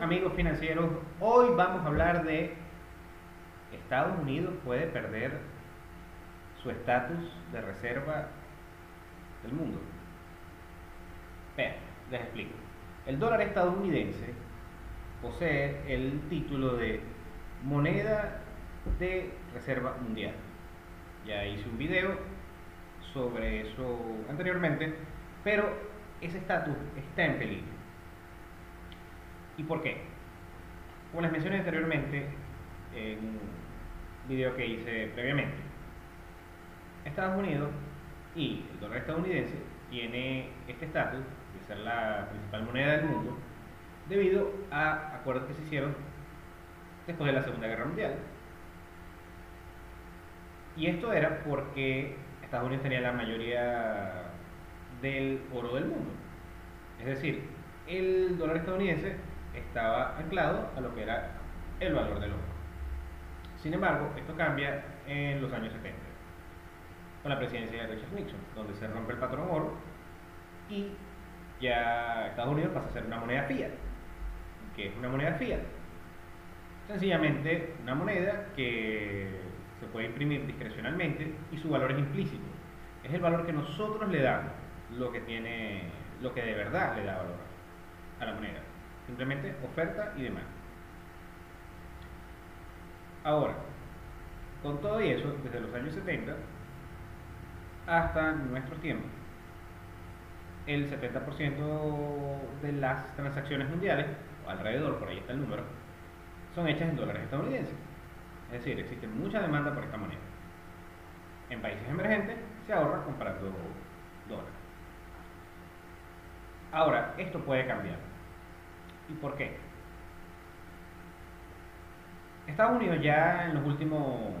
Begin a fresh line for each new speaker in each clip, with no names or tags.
Amigos financieros. Hoy vamos a hablar de Estados Unidos puede perder su estatus de reserva del mundo. Vean, les explico. El dólar estadounidense posee el título de moneda de reserva mundial. Ya hice un video sobre eso anteriormente, pero ese estatus está en peligro. ¿Y por qué? Como les mencioné anteriormente en un video que hice previamente, Estados Unidos y el dólar estadounidense tiene este estatus de ser la principal moneda del mundo debido a acuerdos que se hicieron después de la Segunda Guerra Mundial. Y esto era porque Estados Unidos tenía la mayoría del oro del mundo. Es decir, el dólar estadounidense estaba anclado a lo que era el valor del oro. Sin embargo, esto cambia en los años 70, con la presidencia de Richard Nixon, donde se rompe el patrón oro y ya Estados Unidos pasa a ser una moneda fiat. ¿Qué es una moneda fiat? Sencillamente una moneda que se puede imprimir discrecionalmente y su valor es implícito. Es el valor que nosotros le damos, lo que tiene, lo que de verdad le da valor a la moneda. Simplemente oferta y demanda. Ahora, con todo eso, desde los años 70 hasta nuestros tiempos, el 70% de las transacciones mundiales, o alrededor, por ahí está el número, son hechas en dólares estadounidenses. Es decir, existe mucha demanda por esta moneda. En países emergentes se ahorra comprando dólares. Ahora, esto puede cambiar. ¿Y por qué? Estados Unidos ya en los últimos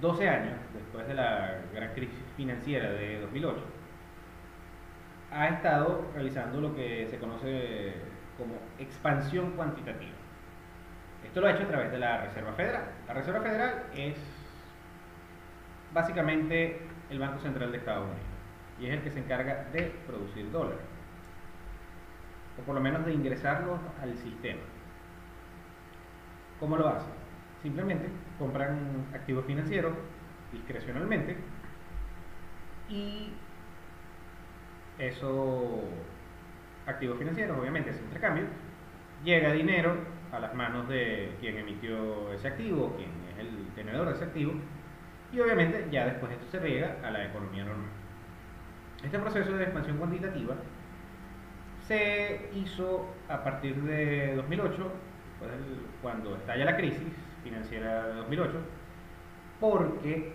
12 años, después de la gran crisis financiera de 2008, ha estado realizando lo que se conoce como expansión cuantitativa. Esto lo ha hecho a través de la Reserva Federal. La Reserva Federal es básicamente el Banco Central de Estados Unidos y es el que se encarga de producir dólares o por lo menos de ingresarlos al sistema. ¿Cómo lo hacen? Simplemente compran activos financieros discrecionalmente y esos activos financieros, obviamente, ese intercambio, llega dinero a las manos de quien emitió ese activo, quien es el tenedor de ese activo, y obviamente ya después esto se riega a la economía normal. Este proceso de expansión cuantitativa se hizo a partir de 2008, cuando estalla la crisis financiera de 2008, porque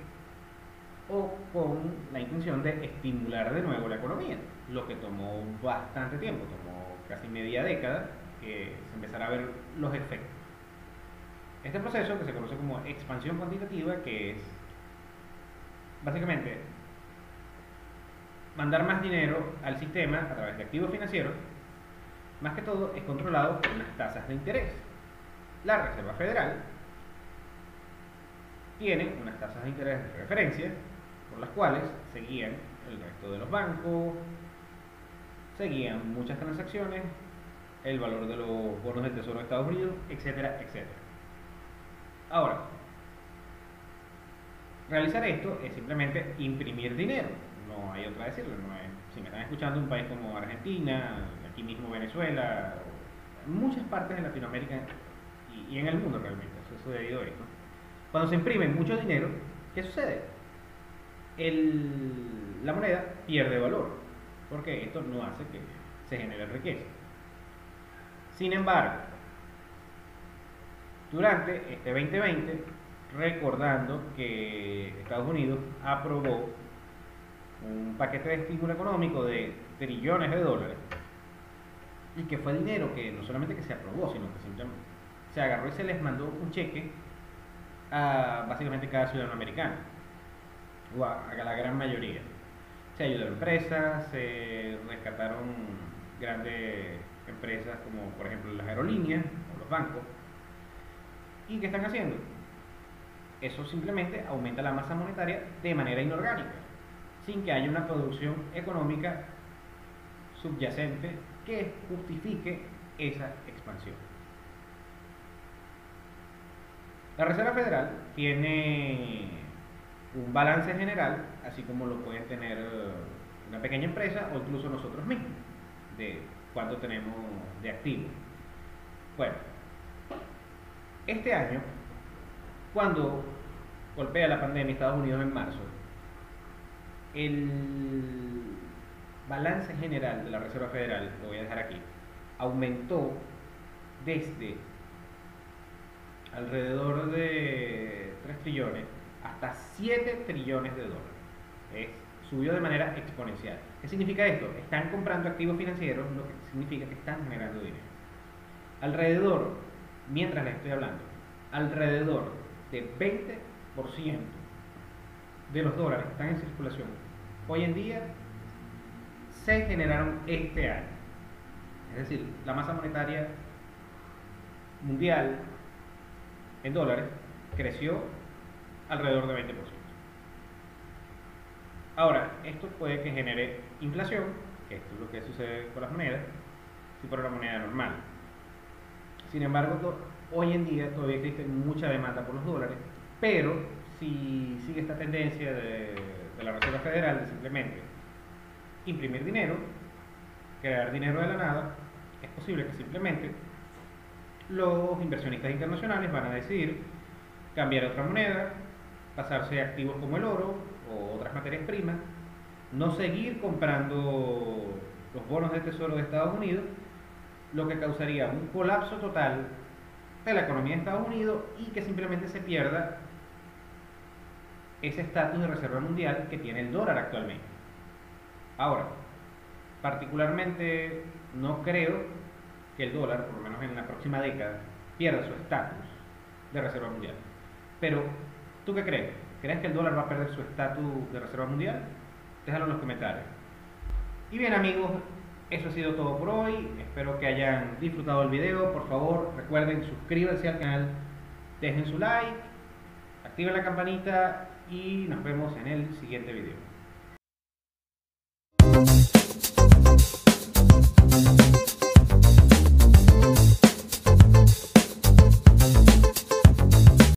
o con la intención de estimular de nuevo la economía, lo que tomó bastante tiempo, tomó casi media década que se empezara a ver los efectos. Este proceso, que se conoce como expansión cuantitativa, que es básicamente mandar más dinero al sistema a través de activos financieros, más que todo es controlado por las tasas de interés. La Reserva Federal tiene unas tasas de interés de referencia por las cuales seguían el resto de los bancos, seguían muchas transacciones, el valor de los bonos del Tesoro de Estados Unidos, etcétera, etcétera. Ahora, realizar esto es simplemente imprimir dinero, no hay otra decirlo, no es, si me están escuchando un país como Argentina, aquí mismo Venezuela, muchas partes de Latinoamérica y, en el mundo realmente, eso ha sucedido esto. Cuando se imprime mucho dinero, ¿qué sucede? El, la moneda pierde valor, porque esto no hace que se genere riqueza. Sin embargo, durante este 2020, recordando que Estados Unidos aprobó un paquete de estímulo económico de trillones de dólares y que fue dinero que no solamente que se aprobó, sino que simplemente se agarró y se les mandó un cheque a básicamente cada ciudadano americano o a, a la gran mayoría. Se ayudó a empresas, se rescataron grandes empresas como por ejemplo las aerolíneas o los bancos. ¿Y qué están haciendo? Eso simplemente aumenta la masa monetaria de manera inorgánica, sin que haya una producción económica subyacente que justifique esa expansión. La Reserva Federal tiene un balance general, así como lo pueden tener eh, una pequeña empresa o incluso nosotros mismos, de cuánto tenemos de activo. Bueno, este año, cuando golpea la pandemia en Estados Unidos en marzo, el balance general de la Reserva Federal, lo voy a dejar aquí, aumentó desde alrededor de 3 trillones hasta 7 trillones de dólares. subió de manera exponencial. ¿Qué significa esto? Están comprando activos financieros, lo que significa que están generando dinero. Alrededor, mientras les estoy hablando, alrededor de 20% de los dólares que están en circulación hoy en día se generaron este año. Es decir, la masa monetaria mundial en dólares creció alrededor de 20%. Ahora, esto puede que genere inflación, que esto es lo que sucede con las monedas, si fuera una moneda normal. Sin embargo, hoy en día todavía existe mucha demanda por los dólares, pero si sigue esta tendencia de, Federal de simplemente imprimir dinero, crear dinero de la nada, es posible que simplemente los inversionistas internacionales van a decidir cambiar otra moneda, pasarse a activos como el oro o otras materias primas, no seguir comprando los bonos de tesoro de Estados Unidos, lo que causaría un colapso total de la economía de Estados Unidos y que simplemente se pierda ese estatus de reserva mundial que tiene el dólar actualmente. Ahora, particularmente no creo que el dólar, por lo menos en la próxima década, pierda su estatus de reserva mundial. Pero, ¿tú qué crees? ¿Crees que el dólar va a perder su estatus de reserva mundial? Déjalo en los comentarios. Y bien amigos, eso ha sido todo por hoy. Espero que hayan disfrutado el video. Por favor, recuerden suscríbanse al canal, dejen su like, activen la campanita y nos vemos en el siguiente video.